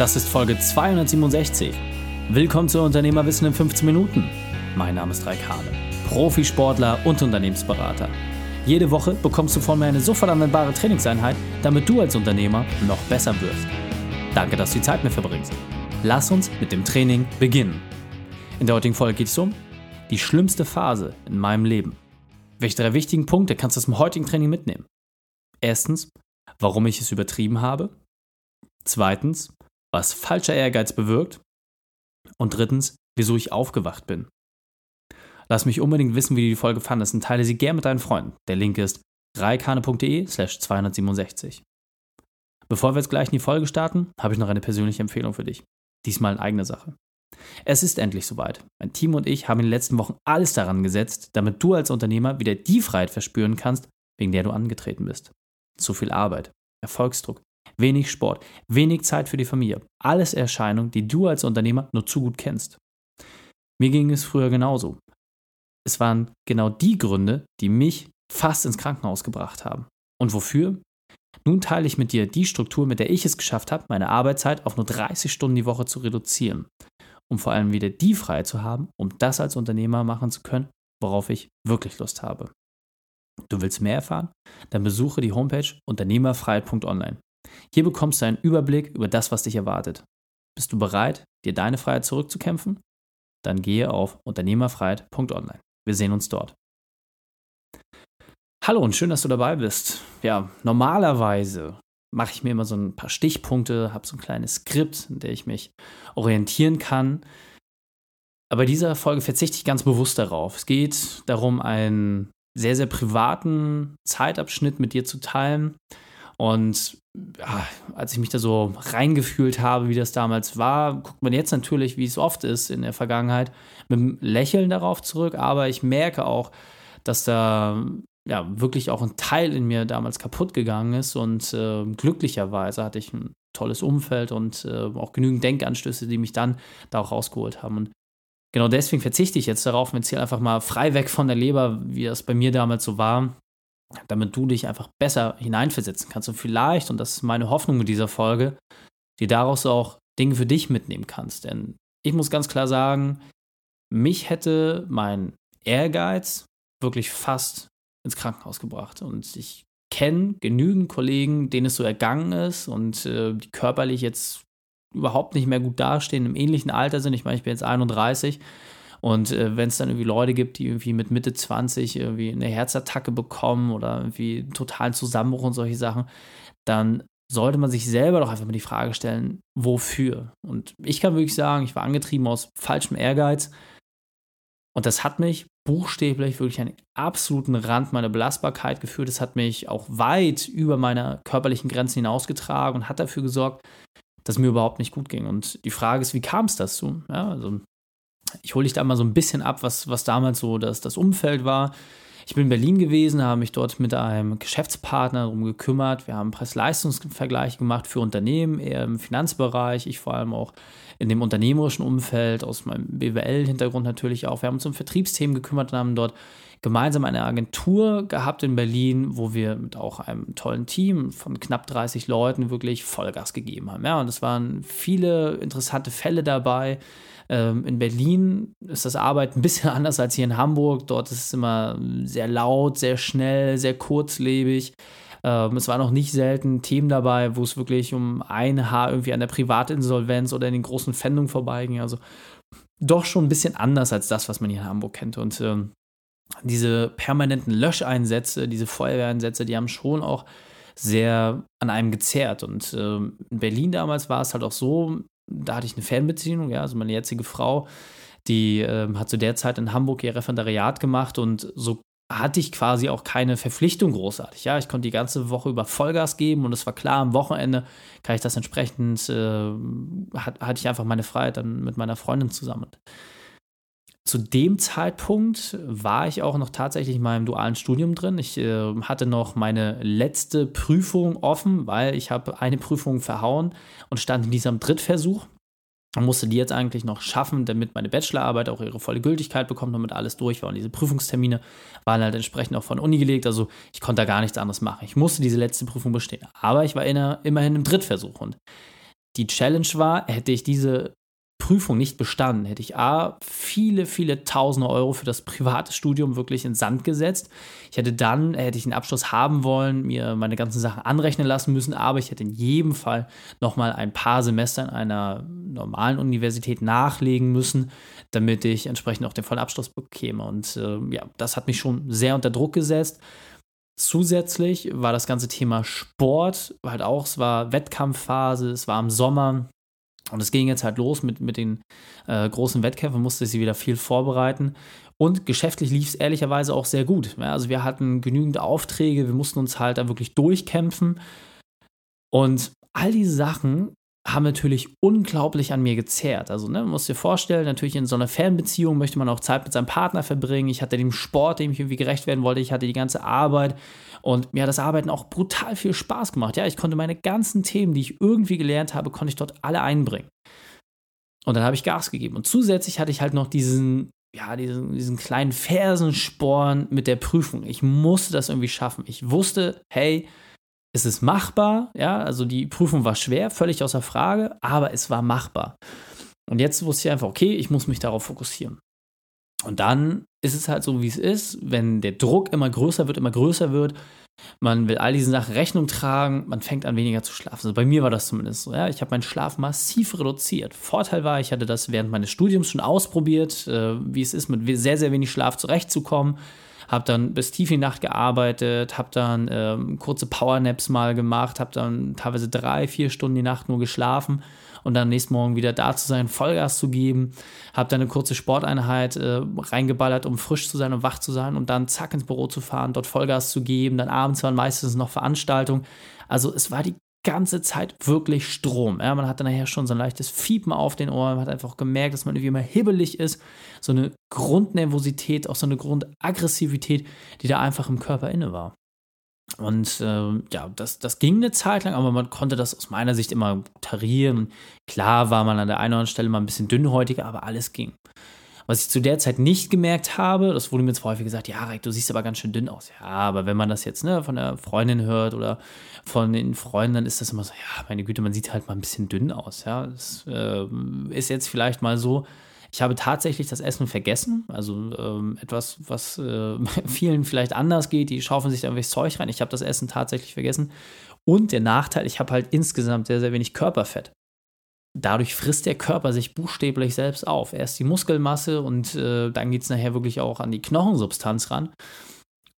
Das ist Folge 267. Willkommen zu Unternehmerwissen in 15 Minuten. Mein Name ist Raik Hane, Profisportler und Unternehmensberater. Jede Woche bekommst du von mir eine sofort anwendbare Trainingseinheit, damit du als Unternehmer noch besser wirst. Danke, dass du die Zeit mit verbringst. Lass uns mit dem Training beginnen. In der heutigen Folge geht es um die schlimmste Phase in meinem Leben. Welche drei wichtigen Punkte kannst du aus dem heutigen Training mitnehmen? Erstens, warum ich es übertrieben habe. Zweitens, was falscher Ehrgeiz bewirkt. Und drittens, wieso ich aufgewacht bin. Lass mich unbedingt wissen, wie du die Folge fandest und teile sie gern mit deinen Freunden. Der Link ist reikane.de slash 267. Bevor wir jetzt gleich in die Folge starten, habe ich noch eine persönliche Empfehlung für dich. Diesmal in eigener Sache. Es ist endlich soweit. Mein Team und ich haben in den letzten Wochen alles daran gesetzt, damit du als Unternehmer wieder die Freiheit verspüren kannst, wegen der du angetreten bist. Zu viel Arbeit, Erfolgsdruck, wenig Sport, wenig Zeit für die Familie. Alles Erscheinungen, die du als Unternehmer nur zu gut kennst. Mir ging es früher genauso. Es waren genau die Gründe, die mich fast ins Krankenhaus gebracht haben. Und wofür? Nun teile ich mit dir die Struktur, mit der ich es geschafft habe, meine Arbeitszeit auf nur 30 Stunden die Woche zu reduzieren, um vor allem wieder die Freiheit zu haben, um das als Unternehmer machen zu können, worauf ich wirklich Lust habe. Du willst mehr erfahren? Dann besuche die Homepage unternehmerfreiheit.online. Hier bekommst du einen Überblick über das, was dich erwartet. Bist du bereit, dir deine Freiheit zurückzukämpfen? Dann gehe auf unternehmerfreiheit.online. Wir sehen uns dort. Hallo und schön, dass du dabei bist. Ja, normalerweise mache ich mir immer so ein paar Stichpunkte, habe so ein kleines Skript, in dem ich mich orientieren kann. Aber dieser Folge verzichte ich ganz bewusst darauf. Es geht darum, einen sehr, sehr privaten Zeitabschnitt mit dir zu teilen. Und ja, als ich mich da so reingefühlt habe, wie das damals war, guckt man jetzt natürlich, wie es oft ist in der Vergangenheit, mit einem Lächeln darauf zurück. Aber ich merke auch, dass da ja wirklich auch ein Teil in mir damals kaputt gegangen ist. Und äh, glücklicherweise hatte ich ein tolles Umfeld und äh, auch genügend Denkanstöße, die mich dann da auch rausgeholt haben. Und genau deswegen verzichte ich jetzt darauf und erzähle einfach mal frei weg von der Leber, wie das bei mir damals so war, damit du dich einfach besser hineinversetzen kannst und vielleicht, und das ist meine Hoffnung mit dieser Folge, die daraus auch Dinge für dich mitnehmen kannst. Denn ich muss ganz klar sagen, mich hätte mein Ehrgeiz wirklich fast ins Krankenhaus gebracht. Und ich kenne genügend Kollegen, denen es so ergangen ist und äh, die körperlich jetzt überhaupt nicht mehr gut dastehen, im ähnlichen Alter sind. Ich meine, ich bin jetzt 31 und äh, wenn es dann irgendwie Leute gibt, die irgendwie mit Mitte 20 irgendwie eine Herzattacke bekommen oder irgendwie totalen Zusammenbruch und solche Sachen, dann sollte man sich selber doch einfach mal die Frage stellen, wofür? Und ich kann wirklich sagen, ich war angetrieben aus falschem Ehrgeiz. Und das hat mich buchstäblich wirklich an den absoluten Rand meiner Belastbarkeit geführt. Es hat mich auch weit über meine körperlichen Grenzen hinausgetragen und hat dafür gesorgt, dass mir überhaupt nicht gut ging. Und die Frage ist, wie kam es dazu? Ja, also ich hole dich da mal so ein bisschen ab, was, was damals so das, das Umfeld war. Ich bin in Berlin gewesen, habe mich dort mit einem Geschäftspartner darum gekümmert. Wir haben Preis-Leistungs-Vergleich gemacht für Unternehmen, eher im Finanzbereich, ich vor allem auch in dem unternehmerischen Umfeld, aus meinem BWL-Hintergrund natürlich auch. Wir haben uns um Vertriebsthemen gekümmert und haben dort gemeinsam eine Agentur gehabt in Berlin, wo wir mit auch einem tollen Team von knapp 30 Leuten wirklich Vollgas gegeben haben. Ja, und es waren viele interessante Fälle dabei. Ähm, in Berlin ist das Arbeiten ein bisschen anders als hier in Hamburg. Dort ist es immer sehr laut, sehr schnell, sehr kurzlebig. Ähm, es waren auch nicht selten Themen dabei, wo es wirklich um ein Haar irgendwie an der Privatinsolvenz oder in den großen Pfändungen vorbeiging. Also doch schon ein bisschen anders als das, was man hier in Hamburg kennt. Und ähm, diese permanenten Löscheinsätze, diese Feuerwehreinsätze, die haben schon auch sehr an einem gezerrt. Und ähm, in Berlin damals war es halt auch so, da hatte ich eine Fernbeziehung, ja, also meine jetzige Frau, die äh, hat zu der Zeit in Hamburg ihr Referendariat gemacht und so hatte ich quasi auch keine Verpflichtung großartig. Ja, ich konnte die ganze Woche über Vollgas geben und es war klar, am Wochenende kann ich das entsprechend, äh, hat, hatte ich einfach meine Freiheit dann mit meiner Freundin zusammen. Zu dem Zeitpunkt war ich auch noch tatsächlich in meinem dualen Studium drin. Ich äh, hatte noch meine letzte Prüfung offen, weil ich habe eine Prüfung verhauen und stand in diesem Drittversuch und musste die jetzt eigentlich noch schaffen, damit meine Bachelorarbeit auch ihre volle Gültigkeit bekommt, damit alles durch war. Und diese Prüfungstermine waren halt entsprechend auch von Uni gelegt. Also ich konnte da gar nichts anderes machen. Ich musste diese letzte Prüfung bestehen. Aber ich war in, immerhin im Drittversuch. Und die Challenge war, hätte ich diese Prüfung nicht bestanden, hätte ich A, viele, viele tausende Euro für das private Studium wirklich in Sand gesetzt. Ich hätte dann, hätte ich einen Abschluss haben wollen, mir meine ganzen Sachen anrechnen lassen müssen, aber ich hätte in jedem Fall nochmal ein paar Semester in einer normalen Universität nachlegen müssen, damit ich entsprechend auch den vollen Abschluss bekäme. Und äh, ja, das hat mich schon sehr unter Druck gesetzt. Zusätzlich war das ganze Thema Sport halt auch, es war Wettkampfphase, es war im Sommer, und es ging jetzt halt los mit, mit den äh, großen Wettkämpfen, musste sie wieder viel vorbereiten. Und geschäftlich lief es ehrlicherweise auch sehr gut. Ja, also wir hatten genügend Aufträge, wir mussten uns halt da wirklich durchkämpfen. Und all diese Sachen haben natürlich unglaublich an mir gezerrt. Also, ne, man muss dir vorstellen, natürlich in so einer Fernbeziehung möchte man auch Zeit mit seinem Partner verbringen. Ich hatte dem Sport, dem ich irgendwie gerecht werden wollte, ich hatte die ganze Arbeit und mir hat das Arbeiten auch brutal viel Spaß gemacht. Ja, ich konnte meine ganzen Themen, die ich irgendwie gelernt habe, konnte ich dort alle einbringen. Und dann habe ich Gas gegeben. Und zusätzlich hatte ich halt noch diesen, ja, diesen, diesen kleinen Fersensporn mit der Prüfung. Ich musste das irgendwie schaffen. Ich wusste, hey, es ist machbar, ja, also die Prüfung war schwer, völlig außer Frage, aber es war machbar. Und jetzt wusste ich einfach, okay, ich muss mich darauf fokussieren. Und dann ist es halt so, wie es ist, wenn der Druck immer größer wird, immer größer wird, man will all diesen Sachen Rechnung tragen, man fängt an weniger zu schlafen. Also bei mir war das zumindest so. Ja? Ich habe meinen Schlaf massiv reduziert. Vorteil war, ich hatte das während meines Studiums schon ausprobiert, äh, wie es ist, mit sehr, sehr wenig Schlaf zurechtzukommen habe dann bis tief in die Nacht gearbeitet, habe dann ähm, kurze Powernaps mal gemacht, habe dann teilweise drei, vier Stunden die Nacht nur geschlafen und dann nächsten Morgen wieder da zu sein, Vollgas zu geben, habe dann eine kurze Sporteinheit äh, reingeballert, um frisch zu sein und wach zu sein und dann zack ins Büro zu fahren, dort Vollgas zu geben, dann abends waren meistens noch Veranstaltungen. Also es war die ganze Zeit wirklich Strom. Ja, man hat dann nachher schon so ein leichtes Fiepen auf den Ohren, man hat einfach gemerkt, dass man irgendwie immer hibbelig ist. So eine Grundnervosität, auch so eine Grundaggressivität, die da einfach im Körper inne war. Und äh, ja, das, das ging eine Zeit lang, aber man konnte das aus meiner Sicht immer tarieren. Klar war man an der einen oder anderen Stelle mal ein bisschen dünnhäutiger, aber alles ging. Was ich zu der Zeit nicht gemerkt habe, das wurde mir jetzt häufig gesagt, ja, Reik, du siehst aber ganz schön dünn aus. Ja, aber wenn man das jetzt ne, von der Freundin hört oder von den Freunden, dann ist das immer so, ja, meine Güte, man sieht halt mal ein bisschen dünn aus. Ja, das äh, ist jetzt vielleicht mal so. Ich habe tatsächlich das Essen vergessen. Also ähm, etwas, was äh, vielen vielleicht anders geht. Die schaufeln sich da irgendwelches Zeug rein. Ich habe das Essen tatsächlich vergessen. Und der Nachteil, ich habe halt insgesamt sehr, sehr wenig Körperfett dadurch frisst der Körper sich buchstäblich selbst auf. Erst die Muskelmasse und äh, dann geht es nachher wirklich auch an die Knochensubstanz ran.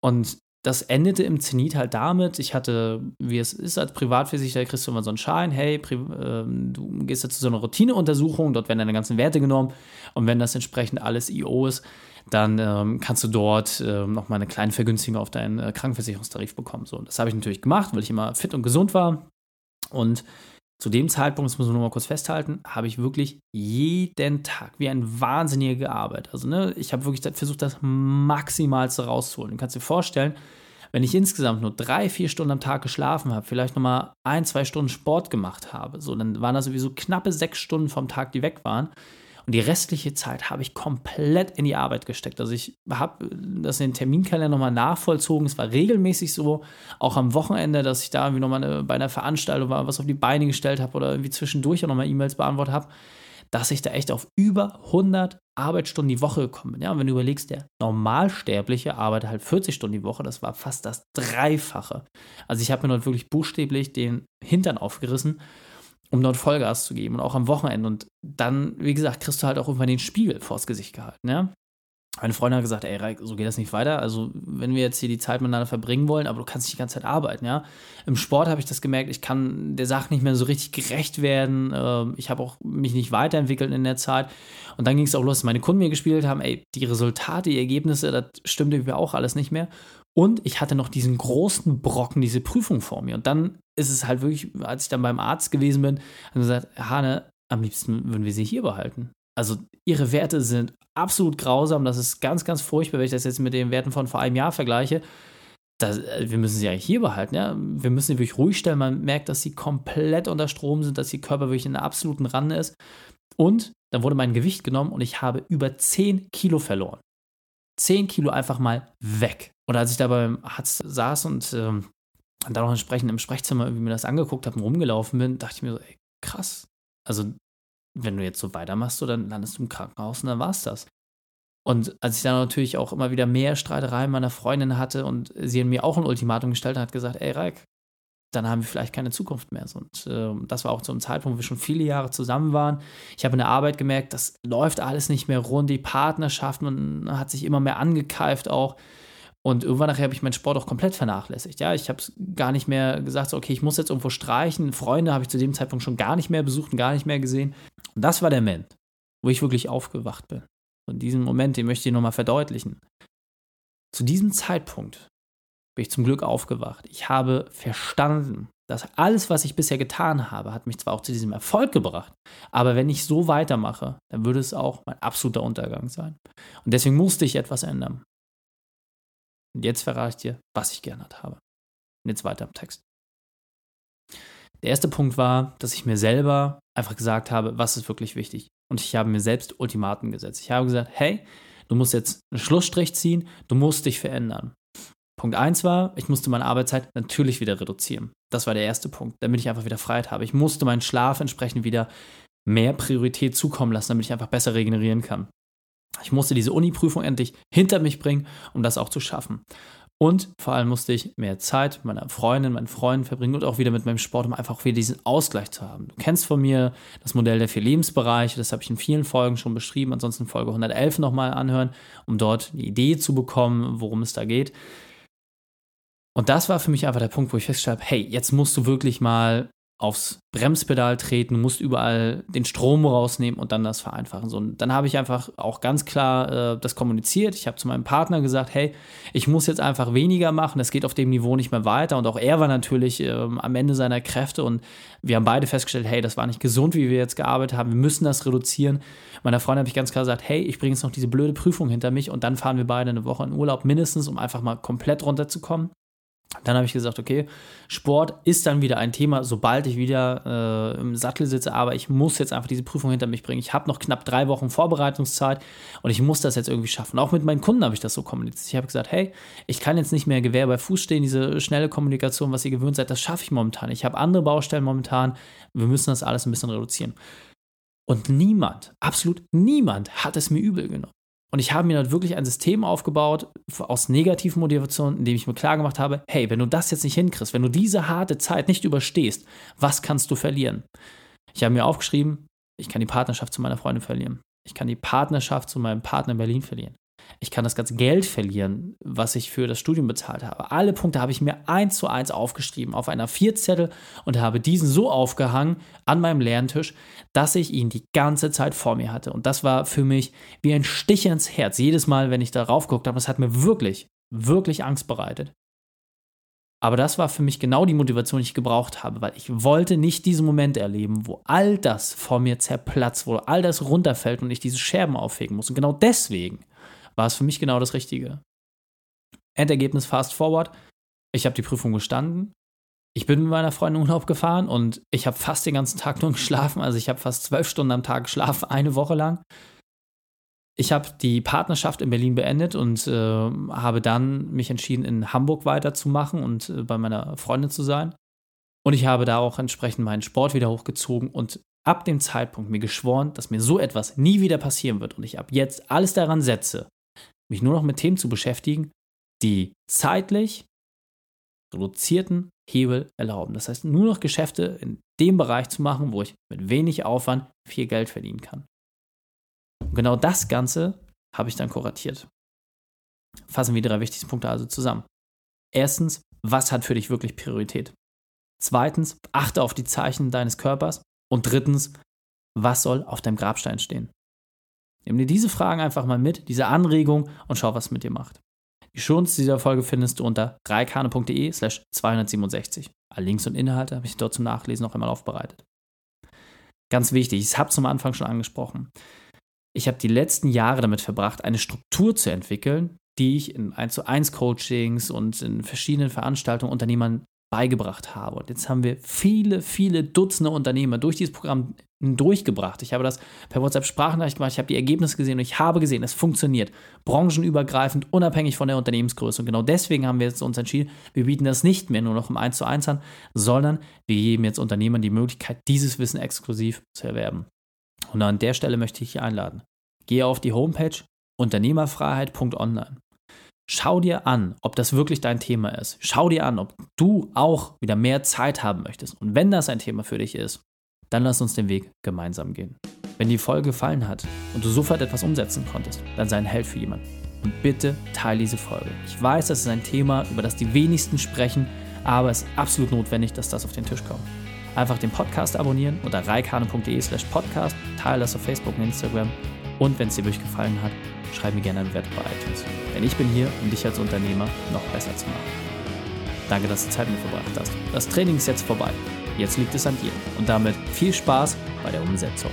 Und das endete im Zenit halt damit, ich hatte, wie es ist als Privatversicherer, kriegst du immer so einen Schein, hey, äh, du gehst jetzt zu so einer Routineuntersuchung, dort werden deine ganzen Werte genommen und wenn das entsprechend alles IO ist, dann ähm, kannst du dort äh, nochmal eine kleine Vergünstigung auf deinen äh, Krankenversicherungstarif bekommen. So, das habe ich natürlich gemacht, weil ich immer fit und gesund war und zu dem Zeitpunkt, das muss man nur mal kurz festhalten, habe ich wirklich jeden Tag wie ein Wahnsinniger gearbeitet. Also, ne, ich habe wirklich versucht, das Maximalste rauszuholen. Du kannst dir vorstellen, wenn ich insgesamt nur drei, vier Stunden am Tag geschlafen habe, vielleicht nochmal ein, zwei Stunden Sport gemacht habe, so, dann waren das sowieso knappe sechs Stunden vom Tag, die weg waren. Und die restliche Zeit habe ich komplett in die Arbeit gesteckt. Also ich habe das in den Terminkalender nochmal nachvollzogen. Es war regelmäßig so, auch am Wochenende, dass ich da irgendwie nochmal eine, bei einer Veranstaltung war, was auf die Beine gestellt habe oder irgendwie zwischendurch auch nochmal E-Mails beantwortet habe, dass ich da echt auf über 100 Arbeitsstunden die Woche gekommen bin. Ja, und wenn du überlegst, der Normalsterbliche arbeitet halt 40 Stunden die Woche, das war fast das Dreifache. Also ich habe mir dort wirklich buchstäblich den Hintern aufgerissen um dort Vollgas zu geben und auch am Wochenende. Und dann, wie gesagt, kriegst du halt auch irgendwann den Spiegel vors Gesicht gehalten, ja. Meine Freundin hat gesagt, ey, Reik, so geht das nicht weiter. Also, wenn wir jetzt hier die Zeit miteinander verbringen wollen, aber du kannst nicht die ganze Zeit arbeiten, ja. Im Sport habe ich das gemerkt, ich kann der Sache nicht mehr so richtig gerecht werden. Ähm, ich habe auch mich nicht weiterentwickelt in der Zeit. Und dann ging es auch los, dass meine Kunden mir gespielt haben, ey, die Resultate, die Ergebnisse, das stimmte irgendwie auch alles nicht mehr. Und ich hatte noch diesen großen Brocken, diese Prüfung vor mir. Und dann ist es halt wirklich, als ich dann beim Arzt gewesen bin, haben gesagt, Hane, am liebsten würden wir sie hier behalten. Also ihre Werte sind absolut grausam. Das ist ganz, ganz furchtbar, wenn ich das jetzt mit den Werten von vor einem Jahr vergleiche. Das, äh, wir müssen sie eigentlich hier behalten. Ja? Wir müssen sie wirklich ruhig stellen. Man merkt, dass sie komplett unter Strom sind, dass ihr Körper wirklich in einer absoluten Rande ist. Und dann wurde mein Gewicht genommen und ich habe über 10 Kilo verloren. 10 Kilo einfach mal weg. Und als ich da beim Arzt saß und ähm, dann auch entsprechend im Sprechzimmer irgendwie mir das angeguckt habe und rumgelaufen bin, dachte ich mir so, ey, krass, Also, wenn du jetzt so weitermachst, so, dann landest du im Krankenhaus und dann war's das. Und als ich dann natürlich auch immer wieder mehr Streitereien meiner Freundin hatte und sie mir auch ein Ultimatum gestellt hat, hat gesagt, ey Reik, dann haben wir vielleicht keine Zukunft mehr. Und äh, das war auch zu einem Zeitpunkt, wo wir schon viele Jahre zusammen waren. Ich habe in der Arbeit gemerkt, das läuft alles nicht mehr rund, die Partnerschaft, man hat sich immer mehr angekeift auch. Und irgendwann nachher habe ich meinen Sport auch komplett vernachlässigt. Ja, ich habe gar nicht mehr gesagt, so, okay, ich muss jetzt irgendwo streichen. Freunde habe ich zu dem Zeitpunkt schon gar nicht mehr besucht und gar nicht mehr gesehen. Und das war der Moment, wo ich wirklich aufgewacht bin. Und diesen Moment, den möchte ich nochmal verdeutlichen. Zu diesem Zeitpunkt bin ich zum Glück aufgewacht. Ich habe verstanden, dass alles, was ich bisher getan habe, hat mich zwar auch zu diesem Erfolg gebracht, aber wenn ich so weitermache, dann würde es auch mein absoluter Untergang sein. Und deswegen musste ich etwas ändern. Und jetzt verrate ich dir, was ich geändert habe. Und jetzt weiter im Text. Der erste Punkt war, dass ich mir selber einfach gesagt habe, was ist wirklich wichtig. Und ich habe mir selbst Ultimaten gesetzt. Ich habe gesagt, hey, du musst jetzt einen Schlussstrich ziehen, du musst dich verändern. Punkt 1 war, ich musste meine Arbeitszeit natürlich wieder reduzieren. Das war der erste Punkt, damit ich einfach wieder Freiheit habe. Ich musste meinen Schlaf entsprechend wieder mehr Priorität zukommen lassen, damit ich einfach besser regenerieren kann. Ich musste diese Uni-Prüfung endlich hinter mich bringen, um das auch zu schaffen. Und vor allem musste ich mehr Zeit mit meiner Freundin, meinen Freunden verbringen und auch wieder mit meinem Sport, um einfach wieder diesen Ausgleich zu haben. Du kennst von mir das Modell der vier Lebensbereiche, das habe ich in vielen Folgen schon beschrieben. Ansonsten Folge 111 nochmal anhören, um dort die Idee zu bekommen, worum es da geht. Und das war für mich einfach der Punkt, wo ich festgestellt habe, hey, jetzt musst du wirklich mal aufs Bremspedal treten, musst überall den Strom rausnehmen und dann das vereinfachen. So, und dann habe ich einfach auch ganz klar äh, das kommuniziert. Ich habe zu meinem Partner gesagt, hey, ich muss jetzt einfach weniger machen, es geht auf dem Niveau nicht mehr weiter. Und auch er war natürlich äh, am Ende seiner Kräfte und wir haben beide festgestellt, hey, das war nicht gesund, wie wir jetzt gearbeitet haben, wir müssen das reduzieren. Meiner Freundin habe ich ganz klar gesagt, hey, ich bringe jetzt noch diese blöde Prüfung hinter mich und dann fahren wir beide eine Woche in Urlaub mindestens, um einfach mal komplett runterzukommen. Dann habe ich gesagt, okay, Sport ist dann wieder ein Thema, sobald ich wieder äh, im Sattel sitze, aber ich muss jetzt einfach diese Prüfung hinter mich bringen. Ich habe noch knapp drei Wochen Vorbereitungszeit und ich muss das jetzt irgendwie schaffen. Auch mit meinen Kunden habe ich das so kommuniziert. Ich habe gesagt, hey, ich kann jetzt nicht mehr Gewehr bei Fuß stehen, diese schnelle Kommunikation, was ihr gewöhnt seid, das schaffe ich momentan. Ich habe andere Baustellen momentan. Wir müssen das alles ein bisschen reduzieren. Und niemand, absolut niemand hat es mir übel genommen. Und ich habe mir dann wirklich ein System aufgebaut aus negativen Motivationen, in dem ich mir klar gemacht habe, hey, wenn du das jetzt nicht hinkriegst, wenn du diese harte Zeit nicht überstehst, was kannst du verlieren? Ich habe mir aufgeschrieben, ich kann die Partnerschaft zu meiner Freundin verlieren. Ich kann die Partnerschaft zu meinem Partner in Berlin verlieren ich kann das ganze Geld verlieren, was ich für das Studium bezahlt habe. Alle Punkte habe ich mir eins zu eins aufgeschrieben auf einer Vierzettel und habe diesen so aufgehangen an meinem Lerntisch, dass ich ihn die ganze Zeit vor mir hatte. Und das war für mich wie ein Stich ins Herz. Jedes Mal, wenn ich darauf geguckt habe, das hat mir wirklich, wirklich Angst bereitet. Aber das war für mich genau die Motivation, die ich gebraucht habe, weil ich wollte nicht diesen Moment erleben, wo all das vor mir zerplatzt, wo all das runterfällt und ich diese Scherben aufhegen muss. Und genau deswegen war es für mich genau das Richtige. Endergebnis fast forward. Ich habe die Prüfung gestanden. Ich bin mit meiner Freundin Urlaub gefahren und ich habe fast den ganzen Tag nur geschlafen. Also ich habe fast zwölf Stunden am Tag geschlafen, eine Woche lang. Ich habe die Partnerschaft in Berlin beendet und äh, habe dann mich entschieden, in Hamburg weiterzumachen und äh, bei meiner Freundin zu sein. Und ich habe da auch entsprechend meinen Sport wieder hochgezogen und ab dem Zeitpunkt mir geschworen, dass mir so etwas nie wieder passieren wird und ich ab jetzt alles daran setze, mich nur noch mit Themen zu beschäftigen, die zeitlich reduzierten Hebel erlauben. Das heißt, nur noch Geschäfte in dem Bereich zu machen, wo ich mit wenig Aufwand viel Geld verdienen kann. Und genau das Ganze habe ich dann kuratiert. Fassen wir die drei wichtigsten Punkte also zusammen. Erstens, was hat für dich wirklich Priorität? Zweitens, achte auf die Zeichen deines Körpers. Und drittens, was soll auf deinem Grabstein stehen? Nimm dir diese Fragen einfach mal mit, diese Anregung und schau, was es mit dir macht. Die Schonz dieser Folge findest du unter reikane.de slash 267. Alle Links und Inhalte habe ich dort zum Nachlesen noch einmal aufbereitet. Ganz wichtig, ich habe es am Anfang schon angesprochen. Ich habe die letzten Jahre damit verbracht, eine Struktur zu entwickeln, die ich in 1 zu 1 Coachings und in verschiedenen Veranstaltungen Unternehmern beigebracht habe. Und jetzt haben wir viele, viele Dutzende Unternehmer durch dieses Programm durchgebracht. Ich habe das per WhatsApp Sprachnachricht gemacht, ich habe die Ergebnisse gesehen und ich habe gesehen, es funktioniert. Branchenübergreifend, unabhängig von der Unternehmensgröße. Und genau deswegen haben wir jetzt uns entschieden, wir bieten das nicht mehr nur noch im 1 zu 1 an, sondern wir geben jetzt Unternehmern die Möglichkeit, dieses Wissen exklusiv zu erwerben. Und an der Stelle möchte ich dich einladen. Gehe auf die Homepage unternehmerfreiheit.online. Schau dir an, ob das wirklich dein Thema ist. Schau dir an, ob du auch wieder mehr Zeit haben möchtest. Und wenn das ein Thema für dich ist, dann lass uns den Weg gemeinsam gehen. Wenn die Folge gefallen hat und du sofort etwas umsetzen konntest, dann sei ein Held für jemanden. Und bitte teile diese Folge. Ich weiß, das ist ein Thema, über das die wenigsten sprechen, aber es ist absolut notwendig, dass das auf den Tisch kommt. Einfach den Podcast abonnieren unter reikane.de slash podcast, teile das auf Facebook und Instagram und wenn es dir wirklich gefallen hat, schreib mir gerne eine Bewertung bei iTunes. Denn ich bin hier, um dich als Unternehmer noch besser zu machen. Danke, dass du Zeit mit verbracht hast. Das Training ist jetzt vorbei. Jetzt liegt es an dir. Und damit viel Spaß bei der Umsetzung.